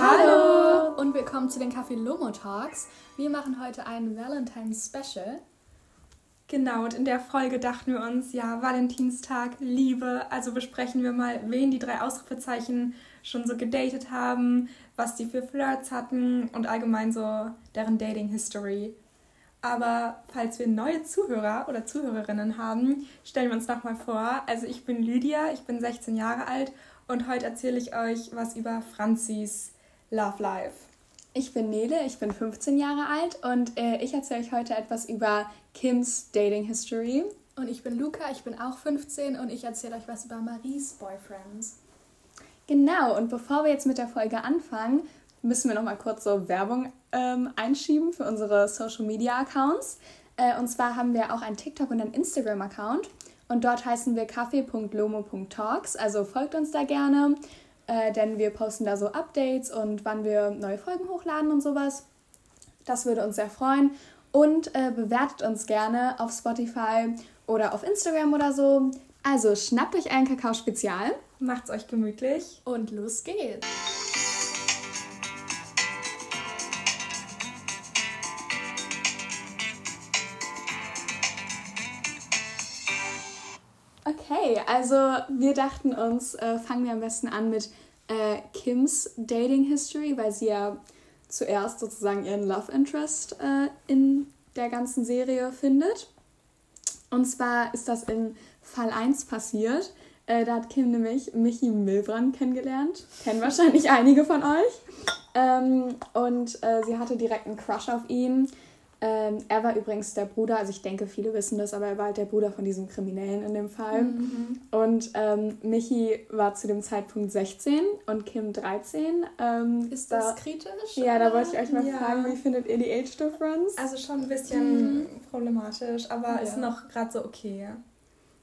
Hallo und willkommen zu den Kaffee Lomo Talks. Wir machen heute ein Valentine's Special. Genau, und in der Folge dachten wir uns, ja, Valentinstag, Liebe, also besprechen wir mal, wen die drei Ausrufezeichen schon so gedatet haben, was die für Flirts hatten und allgemein so deren Dating History. Aber falls wir neue Zuhörer oder Zuhörerinnen haben, stellen wir uns nochmal vor. Also ich bin Lydia, ich bin 16 Jahre alt und heute erzähle ich euch was über Franzis Love Life. Ich bin Nele, ich bin 15 Jahre alt und äh, ich erzähle euch heute etwas über Kims Dating History. Und ich bin Luca, ich bin auch 15 und ich erzähle euch was über Maries Boyfriends. Genau, und bevor wir jetzt mit der Folge anfangen, müssen wir noch mal kurz so Werbung ähm, einschieben für unsere Social Media Accounts. Äh, und zwar haben wir auch einen TikTok und einen Instagram Account und dort heißen wir kaffee.lomo.talks. Also folgt uns da gerne äh, denn wir posten da so Updates und wann wir neue Folgen hochladen und sowas. Das würde uns sehr freuen. Und äh, bewertet uns gerne auf Spotify oder auf Instagram oder so. Also schnappt euch ein Kakao-Spezial. Macht's euch gemütlich. Und los geht's. Also wir dachten uns, äh, fangen wir am besten an mit äh, Kims Dating History, weil sie ja zuerst sozusagen ihren Love Interest äh, in der ganzen Serie findet. Und zwar ist das in Fall 1 passiert. Äh, da hat Kim nämlich Michi Milbrand kennengelernt. Kennen wahrscheinlich einige von euch. Ähm, und äh, sie hatte direkt einen Crush auf ihn. Ähm, er war übrigens der Bruder, also ich denke, viele wissen das, aber er war halt der Bruder von diesem Kriminellen in dem Fall. Mhm. Und ähm, Michi war zu dem Zeitpunkt 16 und Kim 13. Ähm, Ist das da, kritisch? Ja, oder? da wollte ich euch mal ja. fragen, wie findet ihr die Age Difference? Also schon ein bisschen mhm. problematisch, aber ja. ist noch gerade so okay.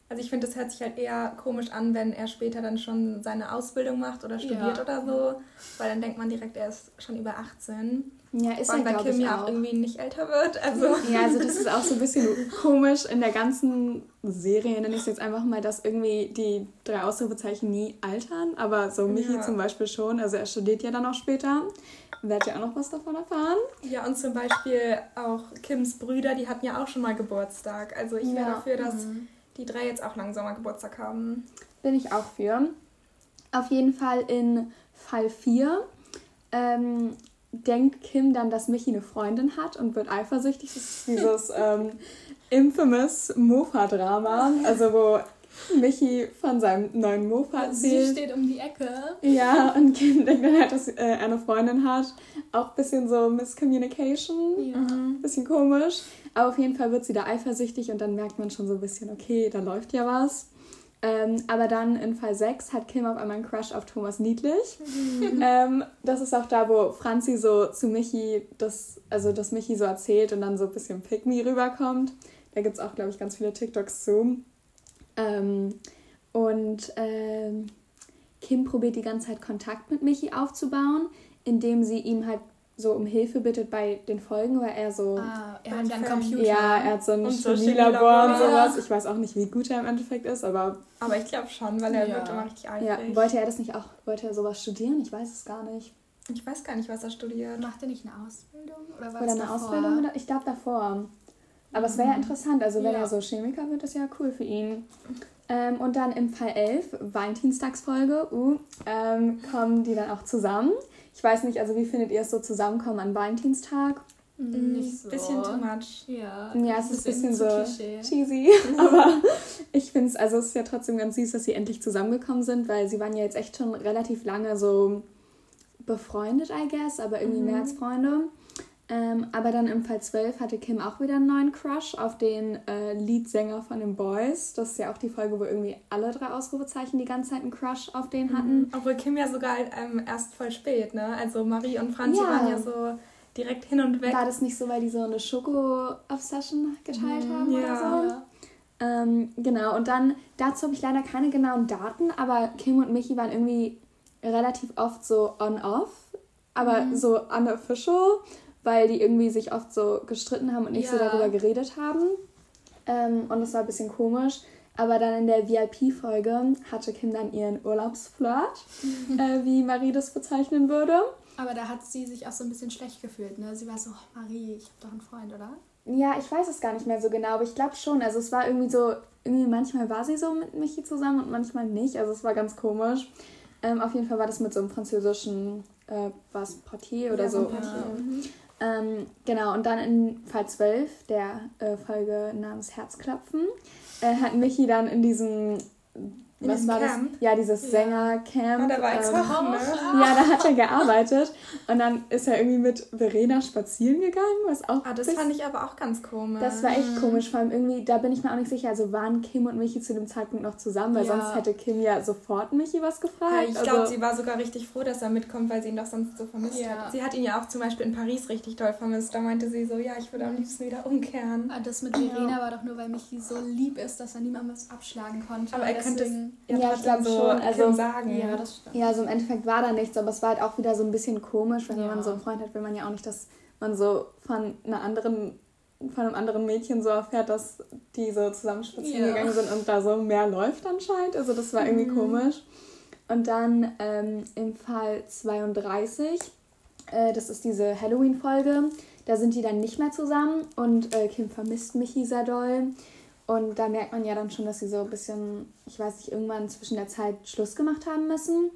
Also ich finde, das hört sich halt eher komisch an, wenn er später dann schon seine Ausbildung macht oder studiert ja. oder so, weil dann denkt man direkt, er ist schon über 18. Ja, ist er, weil Kim ja auch irgendwie nicht älter wird. Also. Ja, also das ist auch so ein bisschen komisch in der ganzen Serie, nenne ich es jetzt einfach mal, dass irgendwie die drei Ausrufezeichen nie altern, aber so Michi ja. zum Beispiel schon, also er studiert ja dann auch später. Werdet ihr auch noch was davon erfahren? Ja, und zum Beispiel auch Kims Brüder, die hatten ja auch schon mal Geburtstag. Also ich ja. wäre dafür, dass mhm. die drei jetzt auch langsam mal Geburtstag haben. Bin ich auch für. Auf jeden Fall in Fall 4 ähm, denkt Kim dann, dass Michi eine Freundin hat und wird eifersüchtig. Das ist dieses ähm, infamous Mofa-Drama, also wo Michi von seinem neuen Mofa erzählt. Sie steht um die Ecke. Ja, und Kim denkt dann halt, dass äh, er eine Freundin hat. Auch ein bisschen so Miscommunication. Ja. Mhm. Bisschen komisch. Aber auf jeden Fall wird sie da eifersüchtig und dann merkt man schon so ein bisschen, okay, da läuft ja was. Ähm, aber dann in Fall 6 hat Kim auf einmal einen Crush auf Thomas Niedlich. Mhm. ähm, das ist auch da, wo Franzi so zu Michi, das, also das Michi so erzählt und dann so ein bisschen Pick Me rüberkommt. Da gibt es auch, glaube ich, ganz viele TikToks zu. Ähm, und ähm, Kim probiert die ganze Zeit Kontakt mit Michi aufzubauen, indem sie ihm halt so um Hilfe bittet bei den Folgen, weil er so. Ah, er hat ja einen Computer. Ja, er hat so ein Chemielabor und sowas. Ich weiß auch nicht, wie gut er im Endeffekt ist, aber. Aber ich glaube schon, weil er ja. wird immer richtig eifrig. Ja, wollte er das nicht auch, wollte er sowas studieren? Ich weiß es gar nicht. Ich weiß gar nicht, was er studiert. Macht er nicht eine Ausbildung? Oder, war oder eine davor? Ausbildung? Oder? Ich glaube davor. Aber mhm. es wäre ja interessant, also wenn ja. er so Chemiker wird, ist ja cool für ihn. Ähm, und dann im Fall 11, Valentinstagsfolge, uh, ähm, kommen die dann auch zusammen. Ich weiß nicht, also wie findet ihr es so zusammenkommen an Valentinstag? Mm, nicht so. Bisschen too much. Ja, ja es ist ein bisschen so Klischee. cheesy. Aber ich finde es, also es ist ja trotzdem ganz süß, dass sie endlich zusammengekommen sind, weil sie waren ja jetzt echt schon relativ lange so befreundet, I guess, aber irgendwie mhm. mehr als Freunde. Ähm, aber dann im Fall 12 hatte Kim auch wieder einen neuen Crush auf den äh, Leadsänger von den Boys. Das ist ja auch die Folge, wo irgendwie alle drei Ausrufezeichen die ganze Zeit einen Crush auf den mhm. hatten. Mhm. Obwohl Kim ja sogar ähm, erst voll spät, ne? Also Marie und Franzi ja. waren ja so direkt hin und weg. War das nicht so, weil die so eine Schoko-Obsession geteilt mhm. haben ja. oder so? Ähm, genau, und dann, dazu habe ich leider keine genauen Daten, aber Kim und Michi waren irgendwie relativ oft so on-off, aber mhm. so unofficial weil die irgendwie sich oft so gestritten haben und nicht ja. so darüber geredet haben. Ähm, und das war ein bisschen komisch. Aber dann in der VIP-Folge hatte Kim dann ihren Urlaubsflirt, mhm. äh, wie Marie das bezeichnen würde. Aber da hat sie sich auch so ein bisschen schlecht gefühlt, ne? Sie war so, oh, Marie, ich habe doch einen Freund, oder? Ja, ich weiß es gar nicht mehr so genau, aber ich glaube schon. Also es war irgendwie so, irgendwie manchmal war sie so mit Michi zusammen und manchmal nicht. Also es war ganz komisch. Ähm, auf jeden Fall war das mit so einem französischen, äh, was, Portier oder Ja, so. Portier. Mhm. Ähm, genau, und dann in Fall 12, der äh, Folge namens Herzklopfen, äh, hat Michi dann in diesem, In was war Camp? das? Ja, dieses Ja. Sängercamp. Ah, da war ähm, Wochen, ne? ja, da hat er gearbeitet und dann ist er irgendwie mit Verena spazieren gegangen, was auch Ah, das bis- fand ich aber auch ganz komisch. das war echt komisch, vor allem irgendwie, da bin ich mir auch nicht sicher, also waren Kim und Michi zu dem Zeitpunkt noch zusammen, weil Ja. sonst hätte Kim ja sofort Michi was gefragt. Ja, ich glaube, also, sie war sogar richtig froh, dass er mitkommt, weil sie ihn doch sonst so vermisst Ja. hat. Sie hat ihn ja auch zum Beispiel in Paris richtig doll vermisst. Da meinte sie so, ja, ich würde am liebsten wieder umkehren. Ah, Das mit Verena war doch nur, weil Michi so lieb ist, dass er niemandem was abschlagen konnte. Aber er könnte es deswegen- ja, Ja, ich trotzdem glaub so schon, also- sagen. Ja, das stimmt. ja, also im Endeffekt war da nichts, aber es war halt auch wieder so ein bisschen komisch, wenn Ja. man so einen Freund hat, will man ja auch nicht, dass man so von einer anderen von einem anderen Mädchen so erfährt, dass die so zusammen spazieren Ja. gegangen sind und da so mehr läuft anscheinend. Also das war irgendwie Mhm. komisch. Und dann ähm, im Fall 32, äh, das ist diese Halloween-Folge, da sind die dann nicht mehr zusammen und äh, Kim vermisst Michi sehr doll. Und da merkt man ja dann schon, dass sie so ein bisschen, ich weiß nicht, irgendwann zwischen der Zeit Schluss gemacht haben müssen.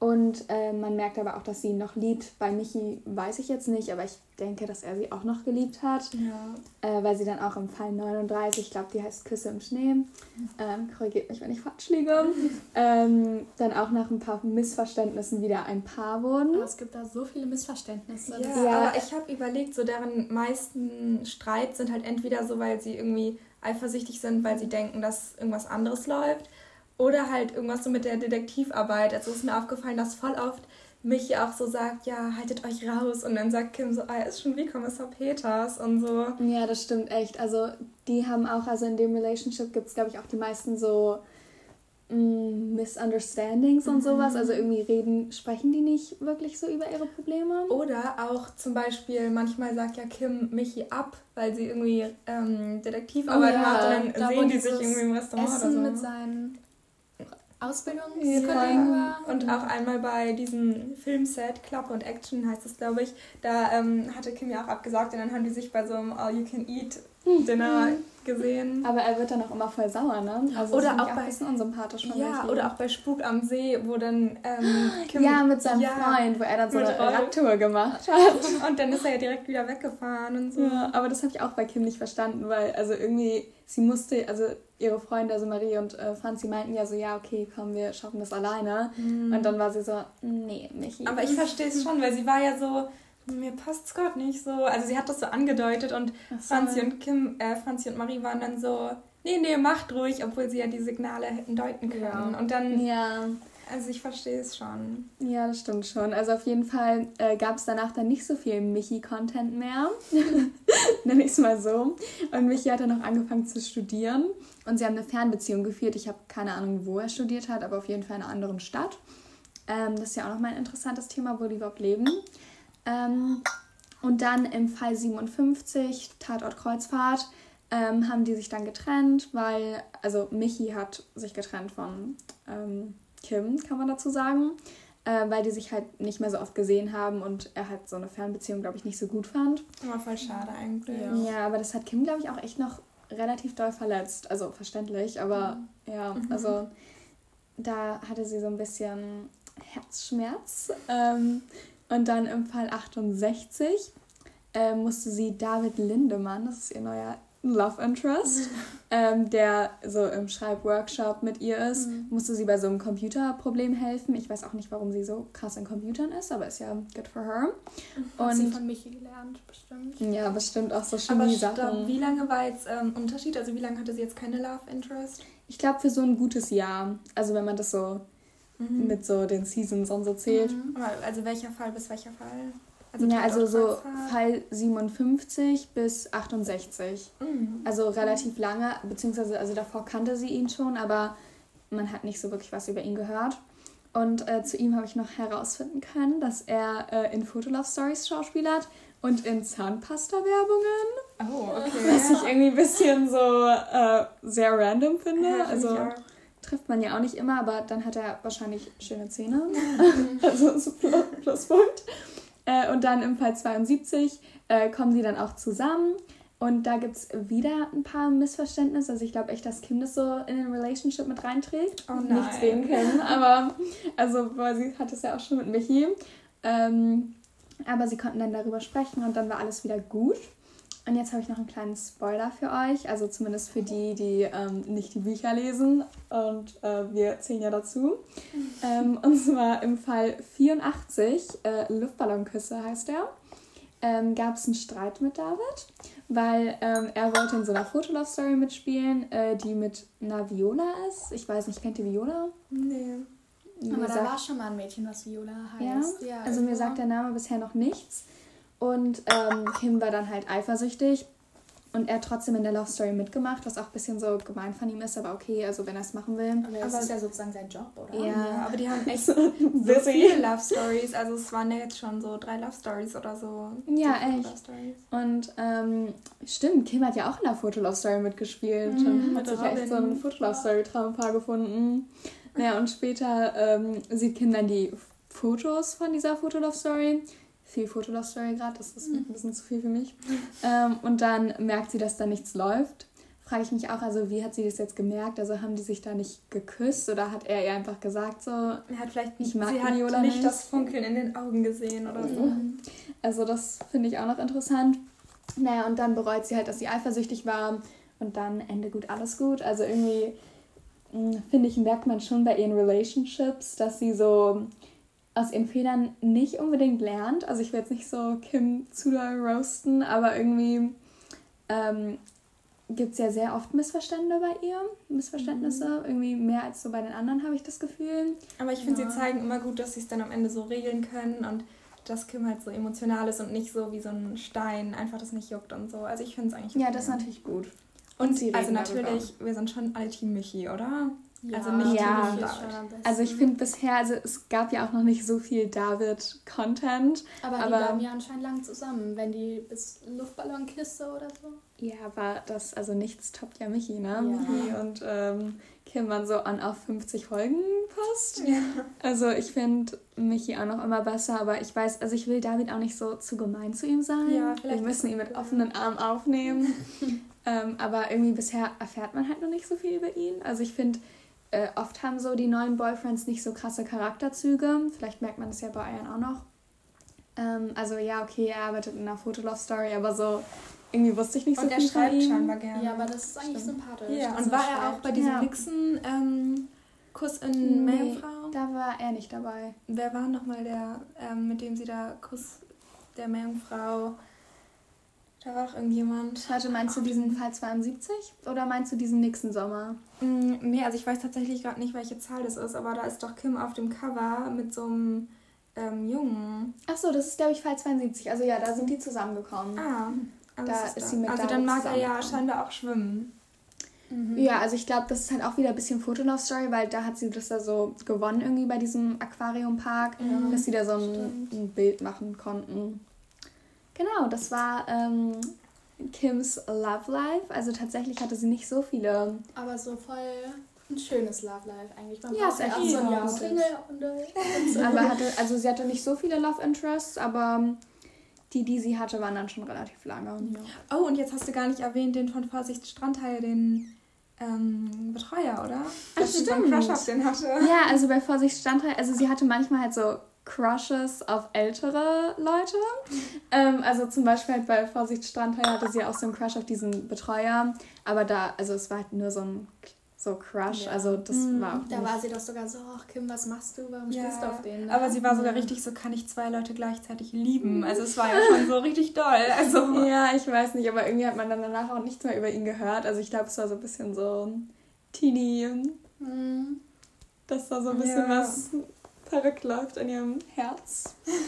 Und äh, man merkt aber auch, dass sie ihn noch liebt. Bei Michi weiß ich jetzt nicht, aber ich denke, dass er sie auch noch geliebt hat. Ja. Äh, weil sie dann auch im Fall 39, ich glaube, die heißt Küsse im Schnee, ähm, korrigiert mich, wenn ich falsch liege, ähm, dann auch nach ein paar Missverständnissen wieder ein Paar wurden. Aber es gibt da so viele Missverständnisse. Ja, Ja. aber ich habe überlegt, so deren meisten Streit sind halt entweder so, weil sie irgendwie eifersüchtig sind, weil sie denken, dass irgendwas anderes läuft, oder halt irgendwas so mit der Detektivarbeit. Also ist mir aufgefallen, dass voll oft Michi auch so sagt, ja, haltet euch raus. Und dann sagt Kim so, ah, ist schon wie Kommissar Peters und so. Ja, das stimmt echt. Also die haben auch, also in dem Relationship gibt es, glaube ich, auch die meisten so Misunderstandings und sowas. Also irgendwie reden, sprechen die nicht wirklich so über ihre Probleme. Oder auch zum Beispiel, manchmal sagt ja Kim Michi ab, weil sie irgendwie ähm, Detektivarbeit Oh ja, macht und da dann wo sehen die sich irgendwie im Restaurant Essen oder so. mit seinen Ausbildungskollegen war. Und auch einmal bei diesem Filmset, Klappe und Action heißt es, glaube ich, da ähm, hatte Kim ja auch abgesagt und dann haben die sich bei so einem All-You-Can-Eat-Dinner gesehen. Aber er wird dann auch immer voll sauer, ne? Also Oder auch ich bei- ein bisschen unsympathisch von Ja, oder auch bei Spuk am See, wo dann ähm, Kim... ja, mit seinem Ja. Freund, wo er dann so eine Rolf. Radtour gemacht hat. Und dann ist er ja direkt wieder weggefahren und so. Ja, aber das habe ich auch bei Kim nicht verstanden, weil also irgendwie, sie musste, also ihre Freunde, also Marie und äh, Franzi meinten ja so, ja, okay, komm, wir schaffen das alleine. Und dann war sie so, nee, Michi. Aber ich verstehe es schon, weil sie war ja so, mir passt's Gott nicht so. Also sie hat das so angedeutet und so. Franzi und Kim, äh, Franzi und Marie waren dann so, nee, nee, macht ruhig, obwohl sie ja die Signale hätten deuten können. Ja. Und dann, Ja, also ich verstehe es schon. ja, das stimmt schon. Also auf jeden Fall äh, gab es danach dann nicht so viel Michi-Content mehr. Nenn ich es mal so. Und Michi hat dann noch angefangen zu studieren. Und sie haben eine Fernbeziehung geführt. Ich habe keine Ahnung, wo er studiert hat, aber auf jeden Fall in einer anderen Stadt. Ähm, das ist ja auch nochmal ein interessantes Thema, wo die überhaupt leben. Ähm, und dann im Fall 57, Tatort Kreuzfahrt, ähm, haben die sich dann getrennt, weil, also Michi hat sich getrennt von ähm, Kim, kann man dazu sagen, äh, weil die sich halt nicht mehr so oft gesehen haben und er halt so eine Fernbeziehung, glaube ich, nicht so gut fand. Aber voll schade eigentlich. Ja. Ja, aber das hat Kim, glaube ich, auch echt noch relativ doll verletzt. Also verständlich, aber ja, also da hatte sie so ein bisschen Herzschmerz. Ähm, und dann im Fall 68 äh, musste sie David Lindemann, das ist ihr neuer Love Interest, ähm, der so im Schreibworkshop mit ihr ist, Mhm. musste sie bei so einem Computerproblem helfen. Ich weiß auch nicht, warum sie so krass in Computern ist, aber ist ja good for her. Hat sie Und von Michi gelernt, bestimmt. ja, bestimmt auch so Chemie-Sachen. wie lange war jetzt ähm, Unterschied? Also wie lange hatte sie jetzt keine Love Interest? Ich glaube für so ein gutes Jahr. Also wenn man das so Mhm. mit so den Seasons und so zählt. Mhm. Also welcher Fall bis welcher Fall? ja, also so? Fall 57 bis 68. Mhm. Also relativ lange, beziehungsweise also davor kannte sie ihn schon, aber man hat nicht so wirklich was über ihn gehört. Und äh, zu ihm habe ich noch herausfinden können, dass er äh, in Fotolove Stories schauspielert und in Zahnpasta-Werbungen. Oh, okay. Was ich irgendwie ein bisschen so äh, sehr random finde. Ja, also auch. Trifft man ja auch nicht immer, aber dann hat er wahrscheinlich schöne Zähne. also ist ein Pluspunkt. Äh, und dann im Fall 72 äh, kommen die dann auch zusammen. Und da gibt es wieder ein paar Missverständnisse. Also ich glaube echt, dass Kim das so in den Relationship mit reinträgt. Oh nein. Nichts gegen Kim, aber also weil sie hat es ja auch schon mit Michi. Ähm, aber sie konnten dann darüber sprechen und dann war alles wieder gut. Und jetzt habe ich noch einen kleinen Spoiler für euch, also zumindest für die, die ähm, nicht die Bücher lesen. Und äh, wir zählen ja dazu. Ähm, und zwar im Fall 84, äh, Luftballonküsse heißt er, ähm, gab es einen Streit mit David, weil ähm, er wollte in so einer Fotolove-Story mitspielen, äh, die mit einer Viola ist. Ich weiß nicht, kennt ihr Viola? Nee. Aber Mir da sagt- war schon mal ein Mädchen, was Viola ja? heißt. Ja, also mir irgendwo. sagt der Name bisher noch nichts. Und ähm, Kim war dann halt eifersüchtig und er hat trotzdem in der Love Story mitgemacht, was auch ein bisschen so gemein von ihm ist, aber okay, also wenn er es machen will. Aber das Aber- ist ja sozusagen sein Job, oder? Ja. Ja, aber die haben echt so viele Love Stories. Also es waren ja jetzt schon so drei Love Stories oder so. Ja, echt. Love. Und ähm, stimmt, Kim hat ja auch in der Fotolove Story mitgespielt Mhm, und hat sich echt so ein Fotolove Story Traumpaar gefunden. Naja, und später ähm, sieht Kim dann die Fotos von dieser Fotolove Story. Viel Fotolove Story gerade, das ist ein bisschen zu viel für mich. Ähm, und dann merkt sie, dass da nichts läuft. Frage ich mich auch, also wie hat sie das jetzt gemerkt? Also haben die sich da nicht geküsst oder hat er ihr einfach gesagt so? Er hat vielleicht Ich mag sie hat nicht nicht. das Funkeln in den Augen gesehen oder so. Also das finde ich auch noch interessant. Naja, und dann bereut sie halt, dass sie eifersüchtig war. Und dann Ende gut, alles gut. Also irgendwie, mh, finde ich, merkt man schon bei ihren Relationships, dass sie so aus ihren Fehlern nicht unbedingt lernt. Also ich will jetzt nicht so Kim zu doll roasten, aber irgendwie ähm, gibt es ja sehr oft Missverstände bei ihr. Missverständnisse. Irgendwie mehr als so bei den anderen, habe ich das Gefühl. Aber ich finde, Ja. sie zeigen immer gut, dass sie es dann am Ende so regeln können und dass Kim halt so emotional ist und nicht so wie so ein Stein, einfach das nicht juckt und so. Also ich finde es eigentlich Ja, okay. das ist natürlich gut. Und Und sie also reden darüber. natürlich, wir sind schon alle Team Michi, oder? Ja, Also nicht Ja. David. Also ich finde bisher, also es gab ja auch noch nicht so viel David-Content. Aber, die aber- bleiben ja anscheinend lang zusammen, wenn die bis Luftballonkiste oder so. Ja, aber das, also nichts toppt ja Michi, ne? Ja. Michi und ähm, Kim waren so an auf 50 Folgen fast. Ja. Also ich finde Michi auch noch immer besser, aber ich weiß, also ich will David auch nicht so zu gemein zu ihm sein. Ja, Wir vielleicht müssen ihn mit offenen Armen aufnehmen. ähm, aber irgendwie bisher erfährt man halt noch nicht so viel über ihn. Also ich finde, äh, oft haben so die neuen Boyfriends nicht so krasse Charakterzüge. Vielleicht merkt man das ja bei Ian auch noch. Ähm, also ja, okay, er arbeitet in einer Fotolove-Story, aber so irgendwie wusste ich nicht Und so er viel von schreibt ihm. scheinbar gerne. Ja, aber das ist eigentlich Stimmt. sympathisch. Ja, und war er auch schreibt. bei diesem Ja. Nixon ähm, Kuss in Nee. Meerjungfrau? Da war er nicht dabei. Wer war nochmal der, ähm, mit dem sie da Kuss der Meerjungfrau? Da war doch irgendjemand. Warte, meinst du diesen Fall 72 oder meinst du diesen nächsten Sommer? Mm, nee, also ich weiß tatsächlich gerade nicht, welche Zahl das ist, aber da ist doch Kim auf dem Cover mit so einem ähm, Jungen. Ach so, das ist glaube ich Fall 72. Also ja, da sind die zusammengekommen. Ah, also, Da es ist sie mit also dann mag er ja scheinbar auch schwimmen. Mhm. Ja, also ich glaube, das ist halt auch wieder ein bisschen Fotolove-Story, weil da hat sie das da so gewonnen irgendwie bei diesem Aquariumpark, Ja, dass sie da so ein, ein Bild machen konnten. Genau, das war ähm, Kims Love Life. Also tatsächlich hatte sie nicht so viele. Aber so voll ein schönes Love Life eigentlich. Man Ja, ist echt so ein ja. Jahr Single äh. Aber hatte, also sie hatte nicht so viele Love Interests, aber die, die sie hatte, waren dann schon relativ lange. Ja. Oh, und jetzt hast du gar nicht erwähnt den von Vorsicht Strandteil, den ähm, Betreuer, oder? Ach, einen stimmt. Crush auf den hatte. Ja, also bei Vorsicht Standteil, also sie hatte manchmal halt so Crushes auf ältere Leute. Ähm, also zum Beispiel halt bei Vorsicht Strandteil hatte sie auch so einen Crush auf diesen Betreuer. Aber da, also es war halt nur so ein so Crush. Ja. Also das Mhm. war auch Da war sie doch sogar so, ach Kim, was machst du? Warum Ja, stehst du auf den? ne? Aber sie war sogar Ja. richtig so, kann ich zwei Leute gleichzeitig lieben? Also es war ja schon so richtig doll. Also Ja, ich weiß nicht, aber irgendwie hat man dann danach auch nichts mehr über ihn gehört. Also ich glaube, es war so ein bisschen so Teenie, Mhm. dass da so ein bisschen Ja. was verrückt läuft in ihrem Herz.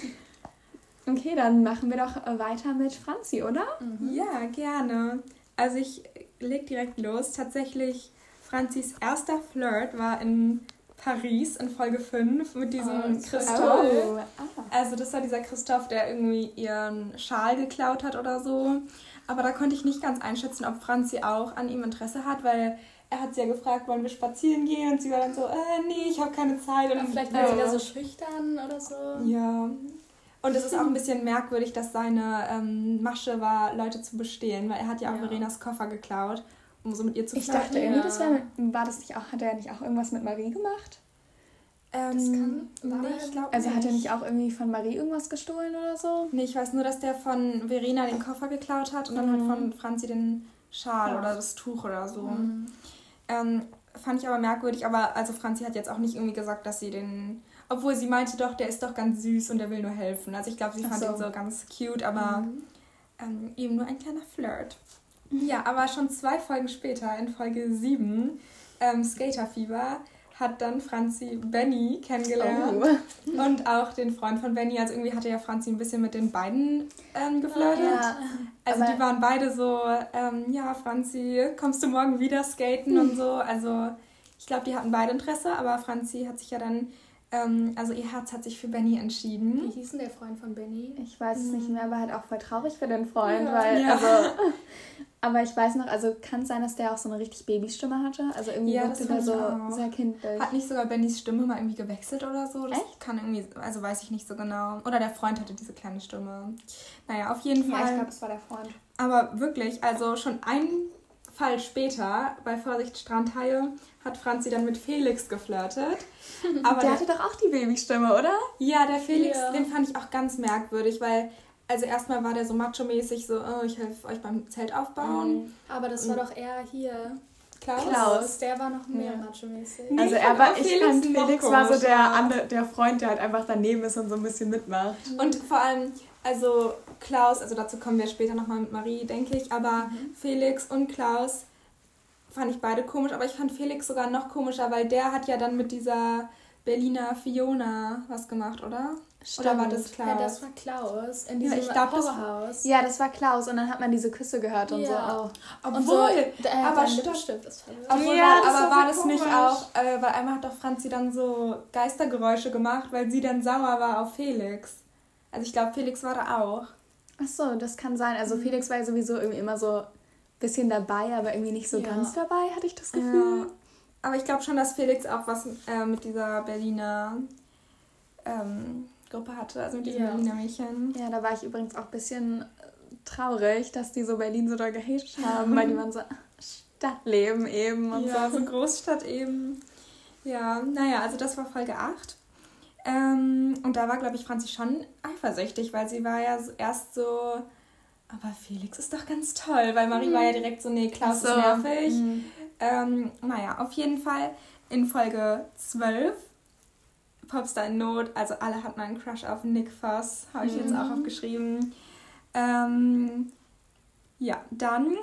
Okay, dann machen wir doch äh, weiter mit Franzi, oder? Mhm. ja, gerne. Also ich leg direkt los. Tatsächlich, Franzis erster Flirt war in Paris in Folge 5 mit diesem Oh, Christoph. toll. Ah. Also das war dieser Christoph, der irgendwie ihren Schal geklaut hat oder so. Aber da konnte ich nicht ganz einschätzen, ob Franzi auch an ihm Interesse hat, weil er hat sie ja gefragt, wollen wir spazieren gehen? Und sie war dann so, äh, nee, ich habe keine Zeit. Und vielleicht war sie da so schüchtern oder so. Ja. Und es ist auch ein bisschen merkwürdig, dass seine ähm, Masche war, Leute zu bestehlen, weil er hat ja auch ja. Verenas Koffer geklaut, um so mit ihr zu Ich dachte irgendwie, ja. das wär, war das nicht auch, hat er nicht auch irgendwas mit Marie gemacht? Ähm, das kann, nee, ich glaube Also nicht. hat er nicht auch irgendwie von Marie irgendwas gestohlen oder so? Nee, ich weiß nur, dass der von Verena den Koffer geklaut hat und dann halt mhm. halt von Franzi den Schal ja. oder das Tuch oder so. Mhm. Ähm, fand ich aber merkwürdig, aber also Franzi hat jetzt auch nicht irgendwie gesagt, dass sie den. Obwohl sie meinte doch, der ist doch ganz süß und der will nur helfen. Also ich glaube, sie fand so. ihn so ganz cute, aber mhm. ähm, eben nur ein kleiner Flirt. Ja, aber schon zwei Folgen später, in Folge 7, ähm, Skaterfieber, hat dann Franzi Benny kennengelernt. Oh. Und auch den Freund von Benny. Also irgendwie hatte ja Franzi ein bisschen mit den beiden ähm, geflirtet. Ja. Also Aber die waren beide so, ähm, ja, Franzi, kommst du morgen wieder skaten und so. Also ich glaube, die hatten beide Interesse, aber Franzi hat sich ja dann ähm, also ihr Herz hat sich für Benny entschieden. Wie hieß denn der Freund von Benny? Ich weiß es nicht mehr, aber halt auch voll traurig für den Freund, ja. weil, ja. also, aber ich weiß noch, also kann es sein, dass der auch so eine richtig Babystimme hatte? Also irgendwie ja, wirkte der so auch. sehr kindlich. Hat nicht sogar Bennys Stimme mal irgendwie gewechselt oder so? Das Echt? kann irgendwie, also weiß ich nicht so genau. Oder der Freund hatte diese kleine Stimme. Naja, auf jeden Fall. Ja, ich glaube, es war der Freund. Aber wirklich, also schon ein Fall später, bei Vorsicht Strandhaie, hat Franzi dann mit Felix geflirtet. Aber der, der hatte doch auch die Babystimme, oder? Ja, der Felix, ja. den fand ich auch ganz merkwürdig, weil also erstmal war der so macho-mäßig, so, oh, ich helfe euch beim Zelt aufbauen. Mhm. Aber das war doch eher hier. Klaus? Klaus, der war noch mehr ja. macho-mäßig. Nee, also er war, ich Felix fand Felix war so der, andere, der Freund, der halt einfach daneben ist und so ein bisschen mitmacht. Und vor allem, also Klaus, also dazu kommen wir später nochmal mit Marie, denke ich, aber mhm. Felix und Klaus fand ich beide komisch, aber ich fand Felix sogar noch komischer, weil der hat ja dann mit dieser Berliner Fiona was gemacht, oder? Stimmt. Oder war das Klaus? Ja, das war Klaus in diesem ja, ich glaub, Horrorhaus. Ja, das war Klaus und dann hat man diese Küsse gehört und ja. so auch. Obwohl, so, äh, aber stimmt. Obwohl, ja, aber war, war das komisch. nicht auch, äh, weil einmal hat doch Franzi dann so Geistergeräusche gemacht, weil sie dann sauer war auf Felix. Also ich glaube, Felix war da auch. Ach so, das kann sein. Also mhm. Felix war ja sowieso irgendwie immer so ein bisschen dabei, aber irgendwie nicht so ganz dabei, hatte ich das Gefühl. Aber ich glaube schon, dass Felix auch was äh, mit dieser Berliner ähm, Gruppe hatte, also mit diesen ja. Berliner Mädchen. Ja, da war ich übrigens auch ein bisschen äh, traurig, dass die so Berlin so da gehatet haben, weil die waren so Stadtleben eben und ja, so. so Großstadt eben. Ja, naja, also das war Folge 8. Ähm, und da war, glaube ich, Franzi schon eifersüchtig, weil sie war ja erst so, aber Felix ist doch ganz toll, weil Marie mhm. war ja direkt so, nee, Klaus so. ist nervig. Mhm. Ähm, naja, auf jeden Fall in Folge 12 Popstar in Not, also alle hatten einen Crush auf Nick Voss, habe ich mhm. jetzt auch mhm. aufgeschrieben. Ähm, ja, dann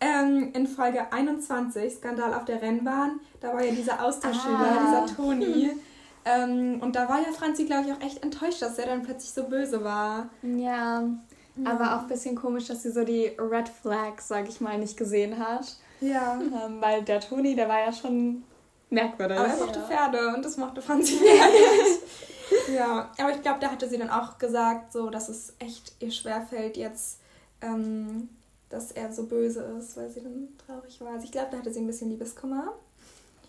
ähm, in Folge 21, Skandal auf der Rennbahn, da war ja dieser Austauschschüler, ah. dieser Toni. Ähm, und da war ja Franzi, glaube ich, auch echt enttäuscht, dass er dann plötzlich so böse war. Ja, ja. aber auch ein bisschen komisch, dass sie so die Red Flags, sag ich mal, nicht gesehen hat. Ja. Ähm, weil der Toni, der war ja schon merkwürdig. Aber er mochte ja. Pferde und das mochte Franzi nicht. ja, aber ich glaube, da hatte sie dann auch gesagt, so, dass es echt ihr schwerfällt jetzt, ähm, dass er so böse ist, weil sie dann traurig war. Also ich glaube, da hatte sie ein bisschen Liebeskummer.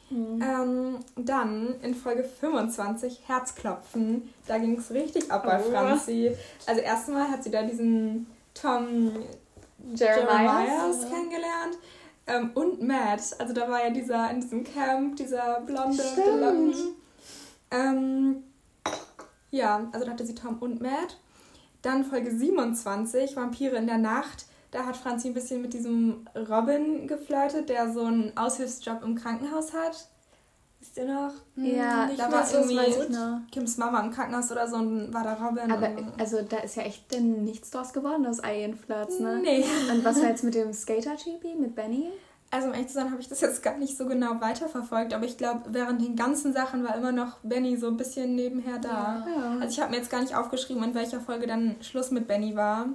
Mhm. Ähm, dann in Folge 25, Herzklopfen, da ging es richtig ab bei oh. Franzi. Also erstmal hat sie da diesen Tom Jeremias kennengelernt. Ähm, und Matt, also da war ja dieser in diesem Camp, dieser blonde. Ähm, ja, also da hatte sie Tom und Matt. Dann Folge 27, Vampire in der Nacht. Da hat Franzi ein bisschen mit diesem Robin geflirtet, der so einen Aushilfsjob im Krankenhaus hat. Wisst ihr noch? Ja, Nicht da war irgendwie Kims Mama im Krankenhaus oder so und war da Robin. Aber also da ist ja echt denn nichts draus geworden aus Ian Flirts, ne? Nee. Und was war jetzt mit dem Skater-Chibi, mit Benny? Also um ehrlich zu sein, habe ich das jetzt gar nicht so genau weiterverfolgt, aber ich glaube, während den ganzen Sachen war immer noch Benny so ein bisschen nebenher da. Ja. Also ich habe mir jetzt gar nicht aufgeschrieben, in welcher Folge dann Schluss mit Benny war.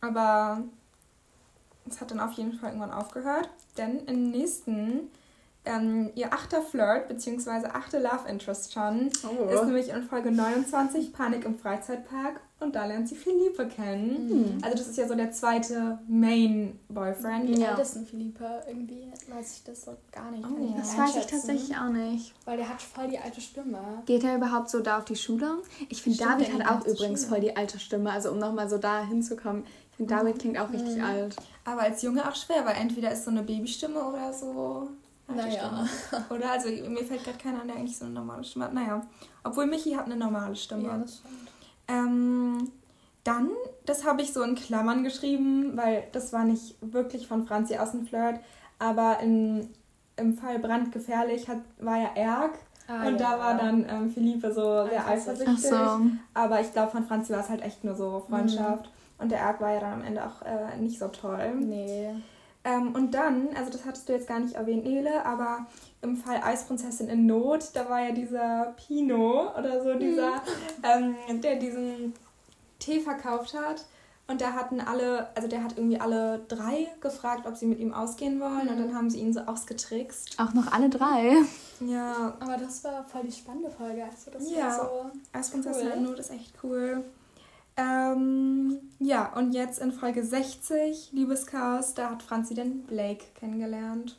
Aber es hat dann auf jeden Fall irgendwann aufgehört. Denn im nächsten ähm, ihr achter Flirt bzw. achte Love Interest schon. Oh. Ist nämlich in Folge 29 Panik im Freizeitpark und da lernt sie Philippe kennen. Mhm. Also das ist ja so der zweite Main Boyfriend. Wie ja. alt ist denn Philippe? Irgendwie weiß ich das so gar nicht. Oh, das weiß ich tatsächlich auch nicht. Weil der hat voll die alte Stimme. Geht er überhaupt so da auf die Schule? Ich finde David hat auch übrigens Schule. voll die alte Stimme. Also um nochmal so da hinzukommen. Ich finde David klingt auch richtig mhm. alt. Aber als Junge auch schwer, weil entweder ist so eine Babystimme oder so naja. Oder? Also mir fällt gerade keiner an, der eigentlich so eine normale Stimme hat. Naja. Obwohl Michi hat eine normale Stimme. Ja, das stimmt. Ähm, dann, das habe ich so in Klammern geschrieben, weil das war nicht wirklich von Franzi aus ein Flirt, aber in, im Fall brandgefährlich hat, war ja Erg. Ah, und ja. da war dann ähm, Philippe so sehr eifersüchtig. So. Aber ich glaube, von Franzi war es halt echt nur so Freundschaft. Mhm. Und der Erg war ja dann am Ende auch äh, nicht so toll. Nee. Ähm, und dann, also das hattest du jetzt gar nicht erwähnt, Nele, aber im Fall Eisprinzessin in Not, da war ja dieser Pino oder so, dieser, mhm. ähm, der diesen Tee verkauft hat. Und da hatten alle, also der hat irgendwie alle drei gefragt, ob sie mit ihm ausgehen wollen. Mhm. Und dann haben sie ihn so ausgetrickst. Auch noch alle drei? Ja. Aber das war voll die spannende Folge. Also das ja. war so. Eisprinzessin cool. in Not ist echt cool. Ähm, ja, und jetzt in Folge 60, Liebeschaos, da hat Franzi den Blake kennengelernt.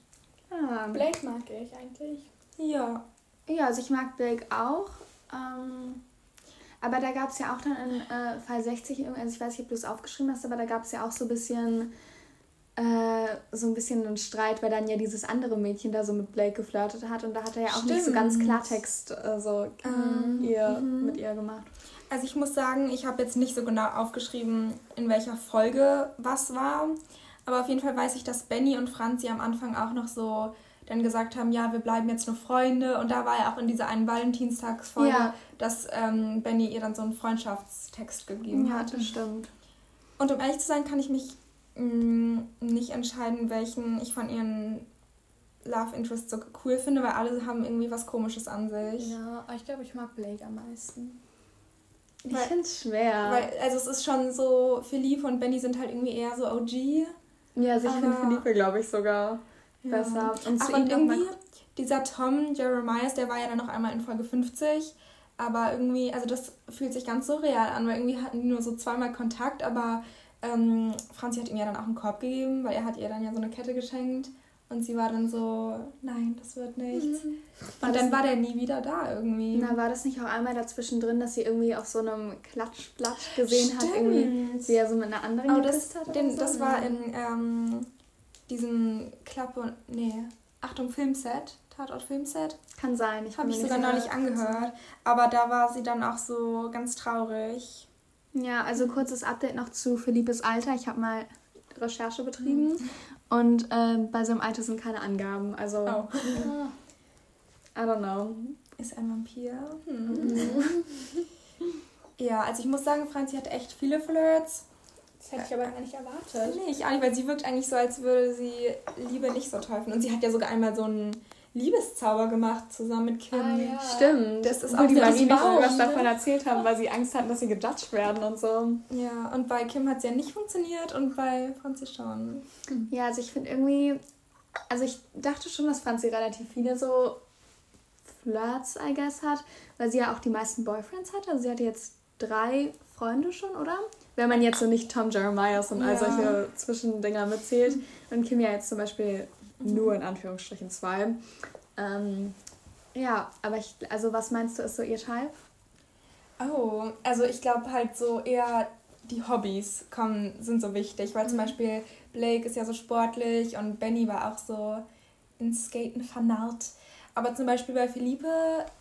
Ah, Blake mag ich eigentlich. Ja. Ja, also ich mag Blake auch. Ähm, aber da gab es ja auch dann in äh, Fall 60, also ich weiß nicht, ob du es aufgeschrieben hast, aber da gab es ja auch so ein bisschen äh, so ein bisschen einen Streit, weil dann ja dieses andere Mädchen da so mit Blake geflirtet hat und da hat er ja auch Stimmt. nicht so ganz Klartext äh, so ähm, ihr, mhm. mit ihr gemacht. Also ich muss sagen, ich habe jetzt nicht so genau aufgeschrieben, in welcher Folge was war. Aber auf jeden Fall weiß ich, dass Benny und Franzi am Anfang auch noch so dann gesagt haben, ja, wir bleiben jetzt nur Freunde. Und da war ja auch in dieser einen Valentinstagsfolge, ja. dass ähm, Benny ihr dann so einen Freundschaftstext gegeben ja, hat. Ja, das stimmt. Und um ehrlich zu sein, kann ich mich mh, mm, nicht entscheiden, welchen ich von ihren Love Interest so cool finde, weil alle haben irgendwie was Komisches an sich. Ja, ich glaube, ich mag Blake am meisten. Ich finde es schwer. Weil, also es ist schon so, Philippe und Benny sind halt irgendwie eher so OG. Ja, also ich finde Philippe, glaube ich, sogar ja. besser. Und Ach, und irgendwie, dieser Tom Jeremiah, der war ja dann noch einmal in Folge 50. Aber irgendwie, also das fühlt sich ganz surreal an, weil irgendwie hatten die nur so zweimal Kontakt, aber ähm, Franzi hat ihm ja dann auch einen Korb gegeben, weil er hat ihr dann ja so eine Kette geschenkt. Und sie war dann so, nein, das wird nichts. Mhm. Und dann war der nie wieder da irgendwie. Na, war das nicht auch einmal dazwischen drin, dass sie irgendwie auf so einem Klatschblatt gesehen Stimmt. hat, irgendwie, wie er so mit einer anderen oh, das, hat? Den, so? Das war in ähm, diesem Klappe, nee, Achtung, Filmset. Tatort Filmset. Kann sein. Ich habe ich sogar neulich angehört. Aber da war sie dann auch so ganz traurig. Ja, also kurzes Update noch zu Philippes Alter. Ich habe mal Recherche betrieben. Mhm. Und äh, bei seinem Alter sind keine Angaben. Also. Oh. I don't know. Ist ein Vampir? Hm. Mhm. ja, also ich muss sagen, Franzi hat echt viele Flirts. Das hätte ich aber gar nicht erwartet. Nee, ich auch nicht, weil sie wirkt eigentlich so, als würde sie Liebe nicht so finden. Und sie hat ja sogar einmal so einen Liebeszauber gemacht zusammen mit Kim. Ah, ja. Stimmt. Das ist auch die Marie nicht was davon erzählt haben, weil sie Angst hatten, dass sie gejudged werden und so. Ja, und bei Kim hat es ja nicht funktioniert und bei Franzi schon. Ja, also ich finde irgendwie, also ich dachte schon, dass Franzi relativ viele so Flirts, I guess, hat, weil sie ja auch die meisten Boyfriends hat. Also sie hatte jetzt drei Freunde schon, oder? Wenn man jetzt so nicht Tom Jeremiah und all ja. solche Zwischendinger mitzählt. Und Kim ja jetzt zum Beispiel nur in Anführungsstrichen zwei. Ähm, ja, aber ich, also was meinst du, ist so ihr Type? Oh, also ich glaube halt so eher die Hobbys kommen, sind so wichtig, weil mhm. zum Beispiel Blake ist ja so sportlich und Benny war auch so ins Skaten vernarrt. Aber zum Beispiel bei Philippe,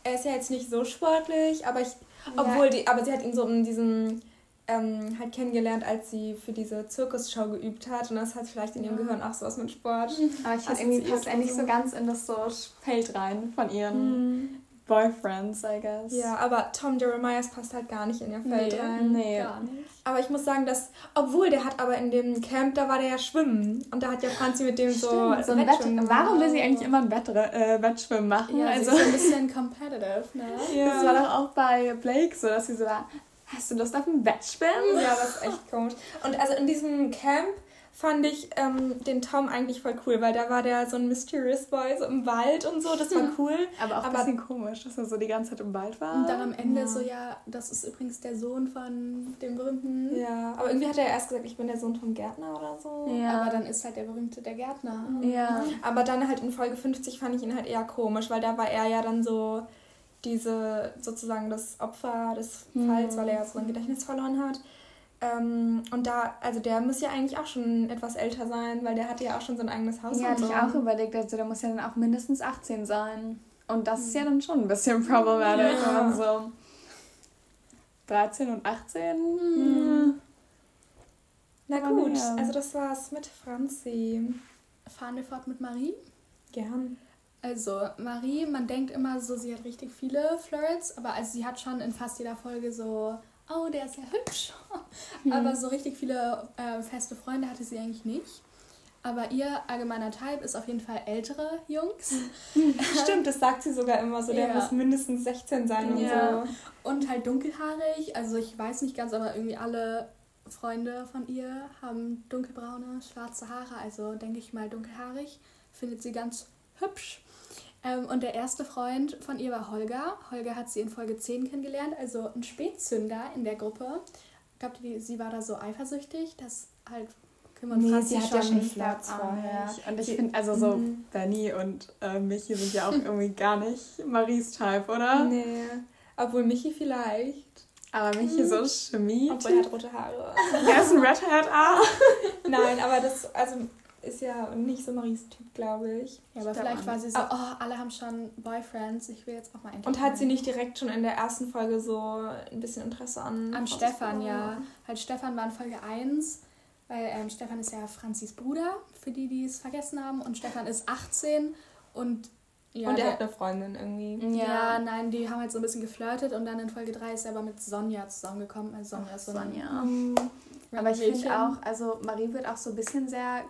er ist ja jetzt nicht so sportlich, aber ich, obwohl ja. die, aber sie hat ihn so in diesem ähm, halt kennengelernt, als sie für diese Zirkusshow geübt hat. Und das hat vielleicht in ihrem Gehirn auch sowas mit Sport. Aber ich finde irgendwie passt er nicht so ganz in das so Feld rein von ihren mhm. Boyfriends, I guess. Ja, aber Tom Jeremiahs passt halt gar nicht in ihr Feld nee, rein. Nee, gar nicht. Aber ich muss sagen, dass, obwohl der hat aber in dem Camp, da war der ja schwimmen. Und da hat ja Franzi mit dem Stimmt, so, so ein Wettschwimmen Warum will sie eigentlich immer ein Wett äh, Wettschwimmen machen? Ja, also, sie ist ein bisschen competitive, ne? Ja. Das war doch auch bei Blake so, dass sie so war, Hast du Lust auf ein Wettschwimmen? Ja, das ist echt komisch. Und also in diesem Camp fand ich ähm, den Tom eigentlich voll cool, weil da war der so ein Mysterious Boy so im Wald und so, das war cool. Aber auch ein bisschen komisch, dass er so die ganze Zeit im Wald war. Und dann am Ende ja. so, ja, das ist übrigens der Sohn von dem berühmten... Ja, aber irgendwie hat er erst gesagt, ich bin der Sohn vom Gärtner oder so. Ja. Aber dann ist halt der berühmte der Gärtner. Ja. Aber dann halt in Folge 50 fand ich ihn halt eher komisch, weil da war er ja dann so diese, sozusagen das Opfer des Falls, mhm. weil er ja so ein Gedächtnis verloren hat. Ähm, und da, also der muss ja eigentlich auch schon etwas älter sein, weil der hatte ja auch schon sein eigenes Haus. Ja, hatte so. ich auch überlegt, also der muss ja dann auch mindestens 18 sein. Und das ist ja dann schon ein bisschen problematisch, ja. wenn man so 13 und 18. Mhm. Na gut, ja. also das war's mit Franzi. Fahren wir fort mit Marie? Gern. Also, Marie, man denkt immer so, sie hat richtig viele Flirts, aber also sie hat schon in fast jeder Folge so oh, der ist ja hübsch. Mhm. Aber so richtig viele äh, feste Freunde hatte sie eigentlich nicht. Aber ihr allgemeiner Type ist auf jeden Fall ältere Jungs. Stimmt, das sagt sie sogar immer so. Der ja. muss mindestens 16 sein und ja. so. Und halt dunkelhaarig. Also ich weiß nicht ganz, aber irgendwie alle Freunde von ihr haben dunkelbraune, schwarze Haare. Also denke ich mal dunkelhaarig. Findet sie ganz hübsch. Ähm, und der erste Freund von ihr war Holger. Holger hat sie in Folge 10 kennengelernt, also ein Spätzünder in der Gruppe. Ich glaube, sie war da so eifersüchtig, dass halt kümmern nee, sie hat ja schon Flirts vorher. Und ich finde, also so mhm. Benny und äh, Michi sind ja auch irgendwie gar nicht Maries Type, oder? Nee. Obwohl Michi vielleicht. Aber Michi mhm. so Chemie. Obwohl er hat rote Haare. Er ist ein Redhead, ah. Nein, aber das, also ist ja nicht so Maries Typ, glaube ich. Ja, aber ich vielleicht war sie so, oh, alle haben schon Boyfriends, ich will jetzt auch mal einen. Und hat sie nicht direkt schon in der ersten Folge so ein bisschen Interesse an... An Stefan, ja. Halt Stefan war in Folge 1, weil ähm, Stefan ist ja Franzis Bruder, für die, die es vergessen haben. Und Stefan ist 18 und... Ja, und er hat eine Freundin irgendwie. Ja, ja, nein, die haben halt so ein bisschen geflirtet und dann in Folge 3 ist er aber mit Sonja zusammengekommen. Also Sonja ist so Sonja. Mhm. Aber ich finde auch, also Marie wird auch so ein bisschen sehr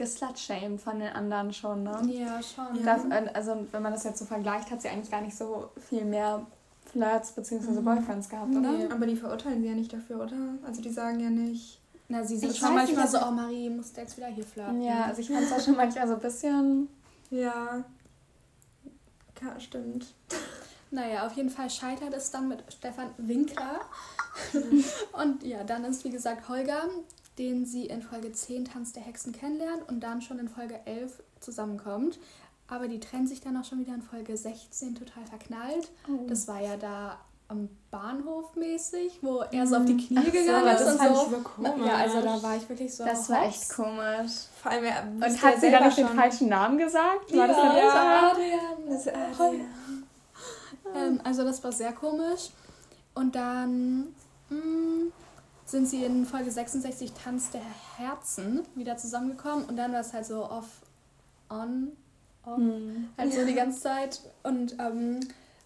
geslutshamed von den anderen schon, ne? Ja, schon. Das, also wenn man das jetzt so vergleicht, hat sie eigentlich gar nicht so viel mehr Flirts bzw. Mhm. Boyfriends gehabt, oder? Nee, aber die verurteilen sie ja nicht dafür, oder? Also die sagen ja nicht... Na, sie sind schon manchmal so, oh Marie, musst du jetzt wieder hier flirten. Ja, also ich fand es auch schon manchmal so ein bisschen... Ja. Ja, stimmt. Naja, auf jeden Fall scheitert es dann mit Stefan Winkler. und ja, dann ist wie gesagt Holger, den sie in Folge 10 Tanz der Hexen kennenlernt und dann schon in Folge 11 zusammenkommt. Aber die trennen sich dann auch schon wieder in Folge 16 total verknallt. Oh. Das war ja da am Bahnhof mäßig, wo er so auf die Knie Ach gegangen so, ist das und fand so. Ich komisch. Ja, also da war ich wirklich so. Das war echt komisch. Vor allem, er und hat sie dann nicht den falschen Namen gesagt? War ja, das dann ja, Adrian. Das Adrian. Ähm, also das war sehr komisch. Und dann mh, mm, sind sie in Folge 66 Tanz der Herzen wieder zusammengekommen und dann war es halt so off, on, off, mhm. halt so die ganze Zeit und ähm,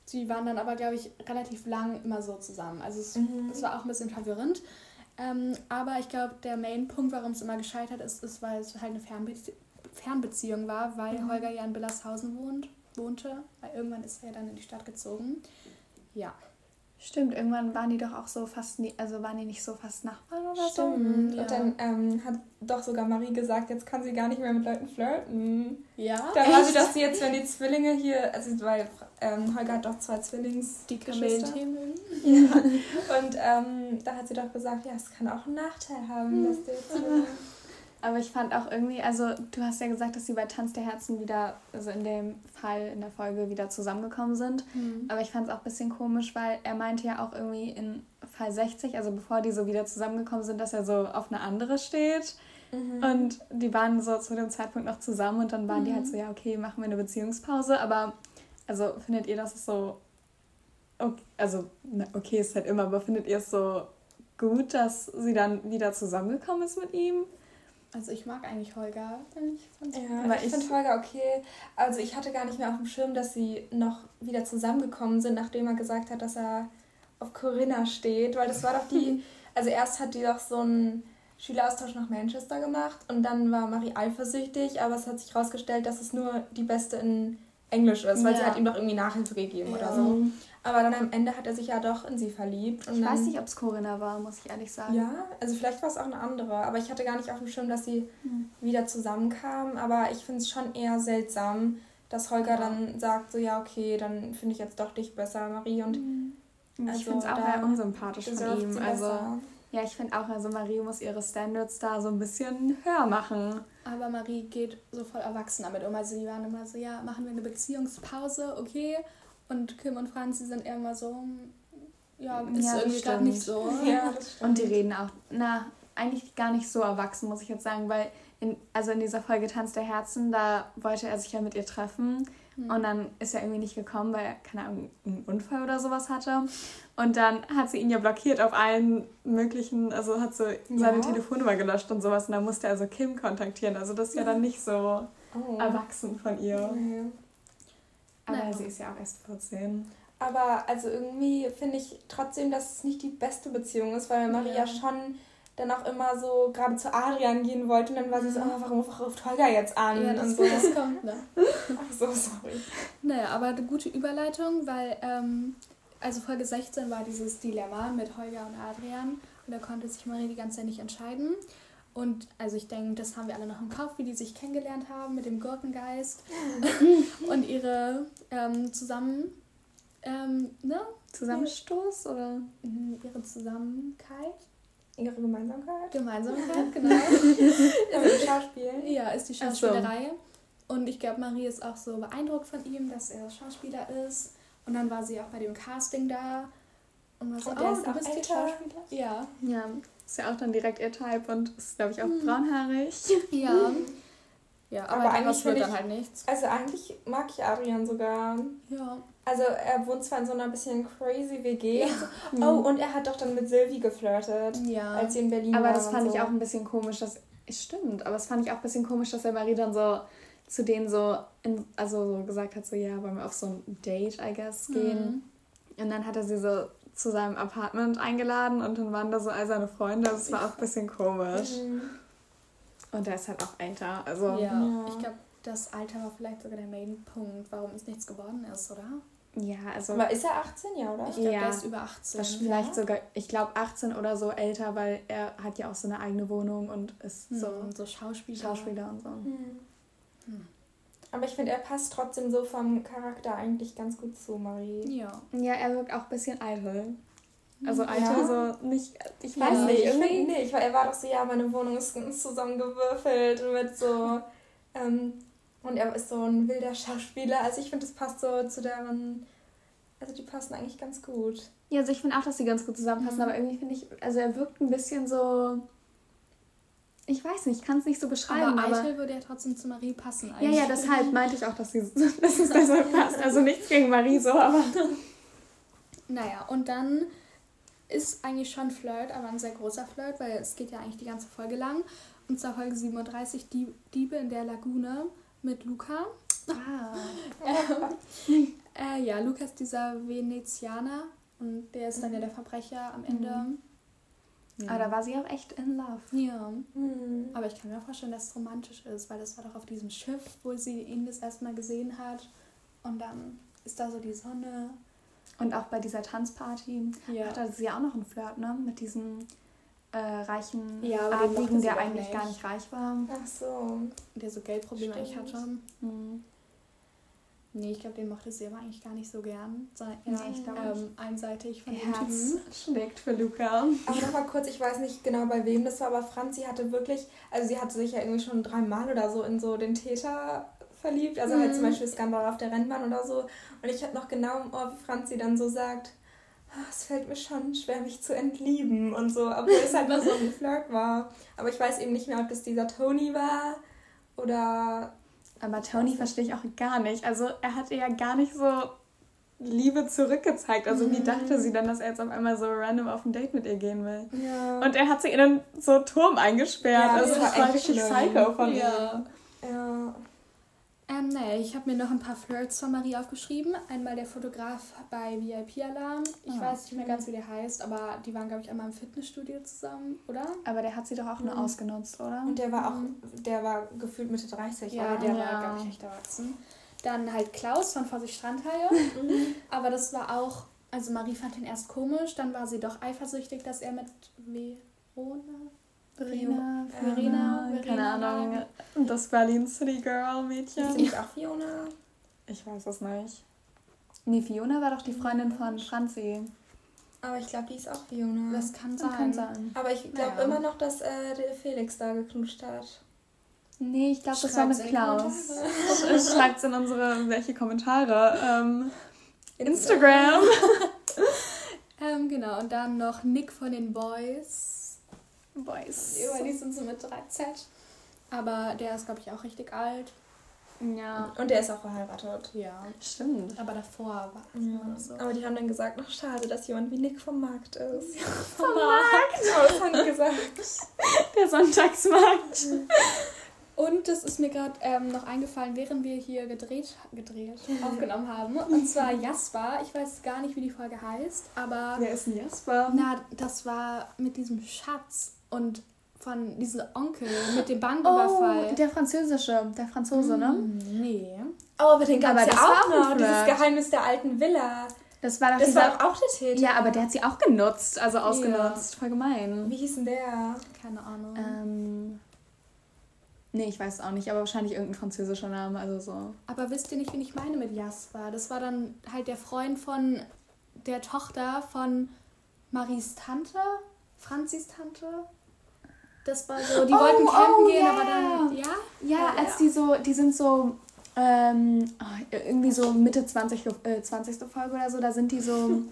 sie waren dann aber, glaube ich, relativ lang immer so zusammen. Also es, mhm. es war auch ein bisschen verwirrend. Ähm, aber ich glaube, der Main-Punkt, warum es immer gescheitert ist, ist, weil es halt eine Fernbezie Fernbeziehung war, weil mhm. Holger ja in Billershausen wohnt, wohnte. Weil irgendwann ist er ja dann in die Stadt gezogen. Ja. Stimmt, irgendwann waren die doch auch so fast, nie, also waren die nicht so fast Nachbarn oder Stimmt. so? Ja. Und dann ähm, hat doch sogar Marie gesagt, jetzt kann sie gar nicht mehr mit Leuten flirten. Ja. Da war sie, dass sie jetzt, wenn die Zwillinge hier, also weil ähm, Holger hat doch zwei Zwillings die Kamelen Ja. Und ähm, da hat sie doch gesagt, ja, es kann auch einen Nachteil haben, mhm. dass du jetzt. Aber ich fand auch irgendwie, also du hast ja gesagt, dass sie bei Tanz der Herzen wieder, also in dem Fall in der Folge wieder zusammengekommen sind. Mhm. Aber ich fand es auch ein bisschen komisch, weil er meinte ja auch irgendwie in Fall 60, also bevor die so wieder zusammengekommen sind, dass er so auf eine andere steht. Mhm. Und die waren so zu dem Zeitpunkt noch zusammen und dann waren mhm. die halt mhm. so, ja, okay, machen wir eine Beziehungspause. Aber also findet ihr, dass es so, okay, also okay ist halt immer, aber findet ihr es so gut, dass sie dann wieder zusammengekommen ist mit ihm? Also ich mag eigentlich Holger. Ich ja, ich, ich finde Holger okay. Also ich hatte gar nicht mehr auf dem Schirm, dass sie noch wieder zusammengekommen sind, nachdem er gesagt hat, dass er auf Corinna steht. Weil das war doch die, also erst hat die doch so einen Schüleraustausch nach Manchester gemacht und dann war Marie eifersüchtig, aber es hat sich herausgestellt, dass es nur die Beste in Englisch ist, weil Ja. sie hat ihm doch irgendwie Nachhilfe gegeben oder Ja. so. Aber dann am Ende hat er sich ja doch in sie verliebt. Und Ich weiß nicht, ob es Corinna war, muss ich ehrlich sagen. Ja, also vielleicht war es auch eine andere, aber ich hatte gar nicht auf dem Schirm, dass sie Hm. wieder zusammenkamen. Aber ich finde es schon eher seltsam, dass Holger Ja. dann sagt, so ja, okay, dann finde ich jetzt doch dich besser, Marie. Und ich Also finde es auch eher unsympathisch von ihm. sie Also, besser. ja, ich finde auch, also Marie muss ihre Standards da so ein bisschen höher machen. Aber Marie geht so voll erwachsen damit um. Also die waren immer so, ja, machen wir eine Beziehungspause, okay. Und Kim und Franz, die sind eher immer so, hm, ja, ist Ja, irgendwie gerade nicht so. Ja. Und die reden auch, na, eigentlich gar nicht so erwachsen, muss ich jetzt sagen, weil in, also in dieser Folge Tanz der Herzen, da wollte er sich ja mit ihr treffen. Hm. Und dann ist er irgendwie nicht gekommen, weil er, keine Ahnung, einen Unfall oder sowas hatte. Und dann hat sie ihn ja blockiert auf allen möglichen, also hat seine Ja. Telefonnummer gelöscht und sowas. Und dann musste er also Kim kontaktieren. Also das ist ja dann nicht so Oh. erwachsen von ihr. Nee. Aber Naja. sie ist ja auch erst 14. Aber also irgendwie finde ich trotzdem, dass es nicht die beste Beziehung ist, weil Maria Ja. schon dann auch immer so gerade zu Adrian gehen wollte und dann war sie so, Mhm. oh, warum ruft Holger jetzt an? Ja, und das, so. das kommt, ne? Ach so, sorry. Naja, aber eine gute Überleitung, weil, ähm, also Folge 16 war dieses Dilemma mit Holger und Adrian und da konnte sich Marie die ganze Zeit nicht entscheiden. Und also ich denke, das haben wir alle noch im Kopf, wie die sich kennengelernt haben mit dem Gurkengeist und ihre ähm, zusammen, ähm, ne? Zusammenstoß oder? Mhm, Ihre Zusammenkeit, Ihre Gemeinsamkeit? Gemeinsamkeit, genau. Dem Schauspiel. Ja, ist die Ach so. Schauspielerei. Und ich glaube, Marie ist auch so beeindruckt von ihm, dass er Schauspieler ist. Und dann war sie auch bei dem Casting da. Und war so, Und der oh, ist du auch bist die älter. Schauspieler? Ja. Ja, ist ja auch dann direkt ihr Type und ist, glaube ich, auch Mhm. braunhaarig. Ja. Ja, aber, Aber eigentlich wird dann halt nichts. Also eigentlich mag ich Adrian sogar. Ja. Also er wohnt zwar in so einer bisschen crazy WG. Ja. und so. Oh, und er hat doch dann mit Sylvie geflirtet, Ja. als sie in Berlin Aber waren das fand so. ich auch ein bisschen komisch, dass. Es stimmt, aber es fand ich auch ein bisschen komisch, dass der Marie dann so zu denen so, in, also so gesagt hat, so ja, wollen wir auf so ein Date, I guess, gehen. Und dann hat er sie so zu seinem Apartment eingeladen und dann waren da so all seine Freunde. Das war auch ein bisschen komisch. Mhm. Und er ist halt auch älter, also. ja. Ja. Ich glaube, das Alter war vielleicht sogar der Main-Punkt, warum es nichts geworden ist, oder? Ja, also. Aber ist er 18, ja, oder? Ich glaube, Ja. der ist über 18. Das vielleicht Ja. sogar, ich glaube 18 oder so älter, weil er hat ja auch so eine eigene Wohnung und ist so, so so Schauspieler. Schauspieler und so. Hm. Hm. Aber ich finde, er passt trotzdem so vom Charakter eigentlich ganz gut zu Marie. Ja. Ja, er wirkt auch ein bisschen eitel. Also eitel Ja. so nicht, ich Ja, weiß nee, nicht, ich irgendwie. finde nicht, weil er war doch so, ja, meine Wohnung ist ganz zusammengewürfelt und mit so, ähm, und er ist so ein wilder Schauspieler. Also ich finde, das passt so zu deren, also die passen eigentlich ganz gut. Ja, also ich finde auch, dass sie ganz gut zusammenpassen, Mhm. aber irgendwie finde ich, also er wirkt ein bisschen so, ich weiß nicht, ich kann es nicht so beschreiben, Aber aber... Eitel würde ja trotzdem zu Marie passen ja, eigentlich. ja, deshalb meinte ich auch, dass, sie, dass es besser passt. Also nichts gegen Marie so, aber... Naja, und dann ist eigentlich schon Flirt, aber ein sehr großer Flirt, weil es geht ja eigentlich die ganze Folge lang. Und zwar Folge 37, die Diebe in der Lagune mit Luca. Ah. Äh, ja, Luca ist dieser Venezianer und der ist dann ja der Verbrecher am Ende. Aber da war sie auch echt in love. Ja, Hm. aber ich kann mir auch vorstellen, dass es romantisch ist, weil das war doch auf diesem Schiff, wo sie ihn das erste Mal gesehen hat. Und dann ist da so die Sonne. Und auch bei dieser Tanzparty Ja. Ist sie ja auch noch ein Flirt, ne? Mit diesem äh, reichen Ja, Adligen, der eigentlich nicht. gar nicht reich war. Ach so. Der so Geldprobleme eigentlich hatte. Hm. Nee, ich glaube, den mochte sie aber eigentlich gar nicht so gern. Sondern Nee, eher ich glaub ähm, einseitig von dem Herz Typen. schlägt für Luca. Aber nochmal kurz, ich weiß nicht genau bei wem das war, aber Franzi hatte wirklich, also sie hatte sich ja irgendwie schon dreimal oder so in so den Täter verliebt. Also halt Mhm. zum Beispiel Skandal auf der Rennbahn oder so. Und ich habe noch genau im Ohr, wie Franzi dann so sagt, "Ah, es fällt mir schon schwer, mich zu entlieben und so, obwohl es halt nur so ein Flirt war. Aber ich weiß eben nicht mehr, ob das dieser Tony war oder Aber Tony verstehe ich auch gar nicht. Also er hatte ja gar nicht so Liebe zurückgezeigt. Also wie Mhm. dachte sie dann, dass er jetzt auf einmal so random auf ein Date mit ihr gehen will? ja. Und er hat sie in einen so Turm eingesperrt. Ja, also das das war war echt richtig schlimm. psycho von Ja. ihm. ja. Ähm, naja, ich habe mir noch ein paar Flirts von Marie aufgeschrieben. Einmal der Fotograf bei VIP Alarm. Ich Ah. weiß nicht mehr ganz, wie der heißt, aber die waren, glaube ich, einmal im Fitnessstudio zusammen, oder? Aber der hat sie doch auch nur Mhm. ausgenutzt, oder? Und der war auch, der war gefühlt Mitte 30, Ja, oder? der Ja. war, glaube ich, echt erwachsen. Dann halt Klaus von Vorsicht Strandhaie. Aber das war auch, also Marie fand ihn erst komisch, dann war sie doch eifersüchtig, dass er mit Verona. Verena, Verena, Verena, keine Ahnung. Das Berlin City Girl Mädchen. Ist nicht auch Fiona? Ich weiß es nicht. Nee, Fiona war doch die Freundin von Franzi. Aber ich glaube, die ist auch Fiona. Das kann sein. Kann sein. Aber ich glaube Naja. immer noch, dass äh, der Felix da geknutscht hat. Nee, ich glaube, das war mit Klaus. Schreibt in unsere, welche Kommentare. Ähm, Instagram. Ähm, genau, und dann noch Nick von den Boys. Boys. Über die sind so mit 3Z. Aber der ist, glaube ich, auch richtig alt. Ja, Und der ist auch verheiratet. Ja. stimmt. Aber davor war es Ja. so. Aber die haben dann gesagt, ach schade, dass jemand wie Nick vom Markt ist. Vom Markt. Aber das haben die gesagt. Der Sonntagsmarkt. Und das ist mir gerade ähm, noch eingefallen, während wir hier gedreht, gedreht aufgenommen haben. Und zwar Jasper. Ich weiß gar nicht, wie die Folge heißt, aber Wer ist denn Jasper? na, das war mit diesem Schatz und von diesem Onkel mit dem Banküberfall. Oh, der französische, der Franzose, ne? Hm, Nee. Oh, aber den gab Aber es ja auch ein noch. Dieses. Geheimnis der alten Villa. Das war doch Das dieser... war auch der Täter. ja, aber der hat sie auch genutzt, also ausgenutzt. Voll gemein. Wie hieß denn der? Keine Ahnung. Ähm... Nee, ich weiß es auch nicht, aber wahrscheinlich irgendein französischer Name, also so. Aber wisst ihr nicht, wen ich meine mit Jasper? Das war dann halt der Freund von der Tochter von Maries Tante, Franzis Tante. Das war so, die Oh, wollten campen oh, gehen, ja. aber dann, ja? Ja, Ja, als ja. die so, die sind so, ähm, oh, irgendwie so Mitte 20, äh, 20. Folge oder so, da sind die so.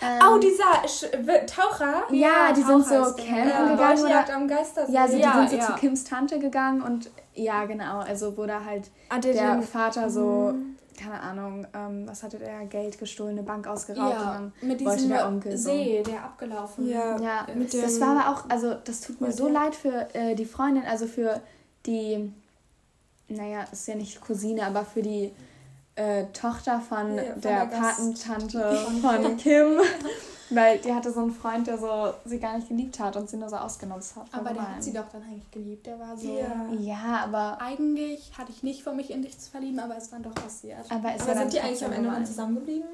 Ähm, Oh, dieser Sch Taucher. Ja, die sind Taucher so ist der. campen Ja, gegangen. Oder, am Geistersee. ja, also die Ja, sind so zu Kims Tante gegangen und ja, genau, also wo da halt Ah, der Vater so, keine Ahnung, ähm, was hatte der, Geld gestohlen, eine Bank ausgeraubt ja, und mit wollte diesem der Onkel so. See, der abgelaufen Ja. dann, ja, mit das dem- war aber auch, also das tut mir so leid für äh, die Freundin, also für die, naja, ist ja nicht Cousine, aber für die äh, Tochter von Ja, von der der Patentante von Kim. Weil die hatte so einen Freund, der so sie gar nicht geliebt hat und sie nur so ausgenutzt hat. Aber der hat sie doch dann eigentlich geliebt. Der war so. Ja. Ja, aber, Eigentlich hatte ich nicht vor, mich in dich zu verlieben, aber es dann doch passiert. aber es Aber war sind die eigentlich am Ende dann gemein. zusammengeblieben?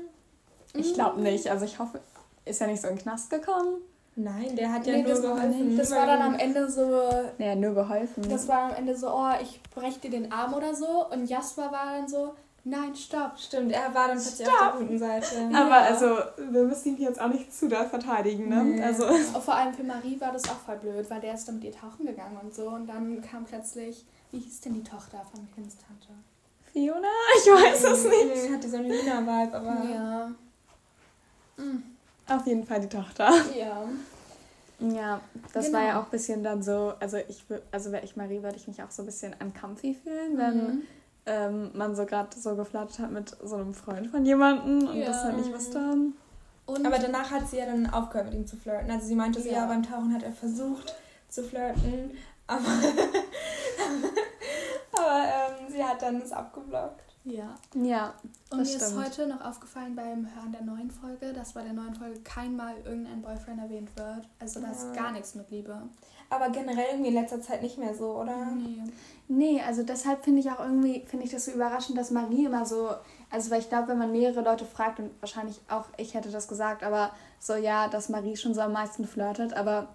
Ich glaube nicht. Also ich hoffe, ist er nicht so in den Knast gekommen? Nein, der hat ja Nee, nur das war geholfen. Das war dann am Ende so, Naja, nur geholfen. Das war am Ende so, oh, ich brech dir den Arm oder so. Und Jasper war dann so, nein, stopp. Stimmt, er war dann plötzlich auf der guten Seite. aber Ja. also, wir müssen ihn jetzt auch nicht zu doll verteidigen, ne? Nee. Also, Und vor allem für Marie war das auch voll blöd, weil der ist dann mit ihr tauchen gegangen und so. Und dann kam plötzlich, wie hieß denn die Tochter von Kims Tante? Fiona? Ich weiß es nicht. Nee, hat die so einen Lina-Vibe, aber... Ja. Mm, Auf jeden Fall die Tochter. ja. Ja, das Genau. war ja auch ein bisschen dann so, also ich also wäre ich Marie, würde ich mich auch so ein bisschen uncomfy fühlen, wenn Mhm. Ähm, man so gerade so geflattert hat mit so einem Freund von jemandem und Ja. das halt nicht wusste. Und Aber danach hat sie ja dann aufgehört mit ihm zu flirten. Also sie meinte so, Ja. ja, beim Tauchen hat er versucht zu flirten, aber, aber ähm, sie hat dann es abgeblockt. ja. Ja, Und Das mir ist stimmt. heute noch aufgefallen beim Hören der neuen Folge, dass bei der neuen Folge kein Mal irgendein Boyfriend erwähnt wird. Also da ist Ja. gar nichts mit Liebe. Aber generell irgendwie in letzter Zeit nicht mehr so, oder? Nee. nee, also deshalb finde ich auch irgendwie, finde ich das so überraschend, dass Marie immer so, also weil ich glaube, wenn man mehrere Leute fragt und wahrscheinlich auch ich hätte das gesagt, aber so ja, dass Marie schon so am meisten flirtet, aber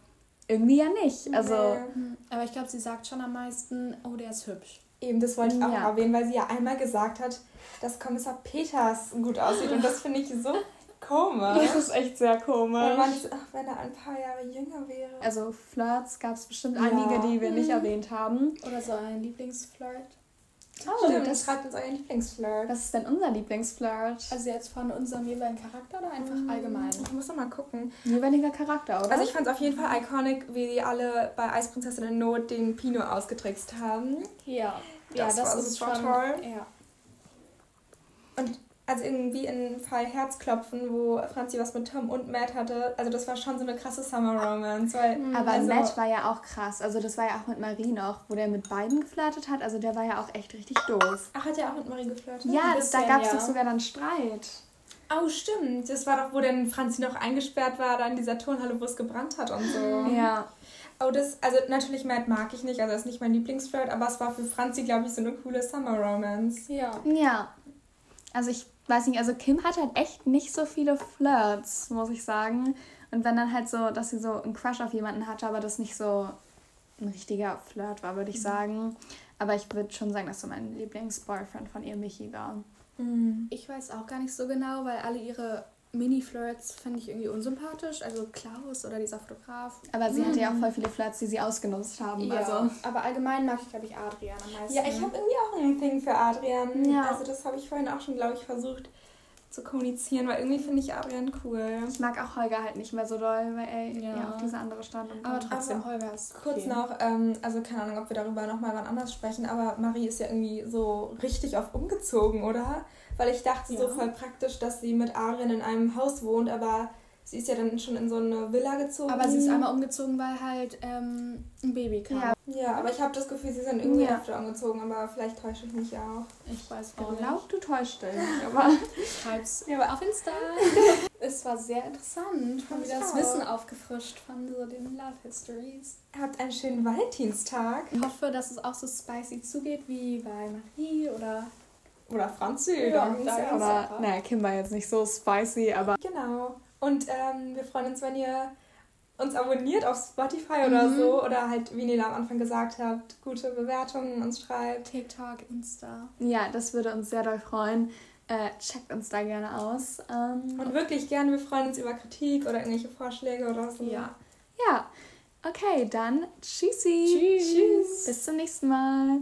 irgendwie ja nicht. Also Nee. Aber ich glaube, sie sagt schon am meisten, oh, der ist hübsch. Eben, das wollte ich auch Ja. erwähnen, weil sie ja einmal gesagt hat, dass Kommissar Peters gut aussieht. Und das finde ich so komisch. das ist echt sehr komisch. man so, ach, wenn er ein paar Jahre jünger wäre. Also Flirts gab es bestimmt Ja. einige, die wir nicht Mhm. erwähnt haben. Oder so ein Lieblingsflirt. Oh, Stimmt, das, schreibt uns euren Lieblingsflirt. was ist denn unser Lieblingsflirt? Also jetzt von unserem jeweiligen Charakter oder einfach allgemein? Ich muss noch mal gucken. Jeweiliger Charakter, oder? Also ich fand es auf jeden Fall iconic, wie die alle bei Eisprinzessin in Not den Pino ausgetrickst haben. Ja. Das ja, das war ist super schon toll. Ja. Und also irgendwie in Fall Herzklopfen, wo Franzi was mit Tom und Matt hatte, also das war schon so eine krasse Summer Romance, weil Aber also, Matt war ja auch krass. Also das war ja auch mit Marie noch, wo der mit beiden geflirtet hat. Also der war ja auch echt richtig doof. Ach, hat er auch mit Marie geflirtet? Ja, das, da bisschen, gab es ja. doch sogar dann Streit. Oh, stimmt. Das war doch, wo denn Franzi noch eingesperrt war, da in dieser Turnhalle, wo es gebrannt hat und so. Ja. Oh, das, also natürlich Matt mag ich nicht, also das ist nicht mein Lieblingsflirt, aber es war für Franzi, glaube ich, so eine coole Summer Romance. Ja. Ja. Also ich weiß nicht, also Kim hat halt echt nicht so viele Flirts, muss ich sagen. Und wenn dann halt so, dass sie so einen Crush auf jemanden hatte, aber das nicht so ein richtiger Flirt war, würde ich sagen. Aber ich würde schon sagen, dass so mein Lieblingsboyfriend von ihr Michi war. Mhm. Ich weiß auch gar nicht so genau, weil alle ihre Mini-Flirts finde ich irgendwie unsympathisch. Also Klaus oder dieser Fotograf. Aber sie hatte ja auch voll viele Flirts, die sie ausgenutzt haben. Ja, Also. aber allgemein mag ich, glaube ich, Adrian am meisten. Ja, ich habe irgendwie auch ein Thing für Adrian. Ja. Also das habe ich vorhin auch schon, glaube ich, versucht zu kommunizieren, weil irgendwie finde ich Adrian cool. Ich mag auch Holger halt nicht mehr so doll, weil er Ja. ja, auf diese andere stand. Und aber trotzdem, Holger ist Kurz okay. noch, ähm, also keine Ahnung, ob wir darüber nochmal wann anders sprechen, aber Marie ist ja irgendwie so richtig oft umgezogen, oder? Weil ich dachte so Ja. voll praktisch, dass sie mit Adrian in einem Haus wohnt, aber sie ist ja dann schon in so eine Villa gezogen. Aber sie ist einmal umgezogen, weil halt ähm, ein Baby kam. Ja. Ja, aber ich habe das Gefühl, sie sind irgendwie Ja. öfter umgezogen, aber vielleicht täusche ich mich auch. Ich weiß Ich auch nicht. glaube, du täuscht dich. Aber Schreib's Ja, aber auf Insta. es war sehr interessant. Haben wir das auch. Wissen aufgefrischt von so den Love Histories. habt einen schönen Valentinstag. Ich hoffe, dass es auch so spicy zugeht wie bei Marie oder Oder Franzi. Ja, Ja, aber, naja, Kim war jetzt nicht so spicy, aber Genau. Und ähm, wir freuen uns, wenn ihr uns abonniert auf Spotify oder Mhm. so. Oder halt, wie Nela am Anfang gesagt habt, gute Bewertungen uns schreibt. TikTok, Insta. ja, das würde uns sehr doll freuen. Äh, checkt uns da gerne aus. Ähm, Und wirklich gerne, wir freuen uns über Kritik oder irgendwelche Vorschläge oder so. Ja. ja, okay, dann tschüssi. Tschüss. Bis zum nächsten Mal.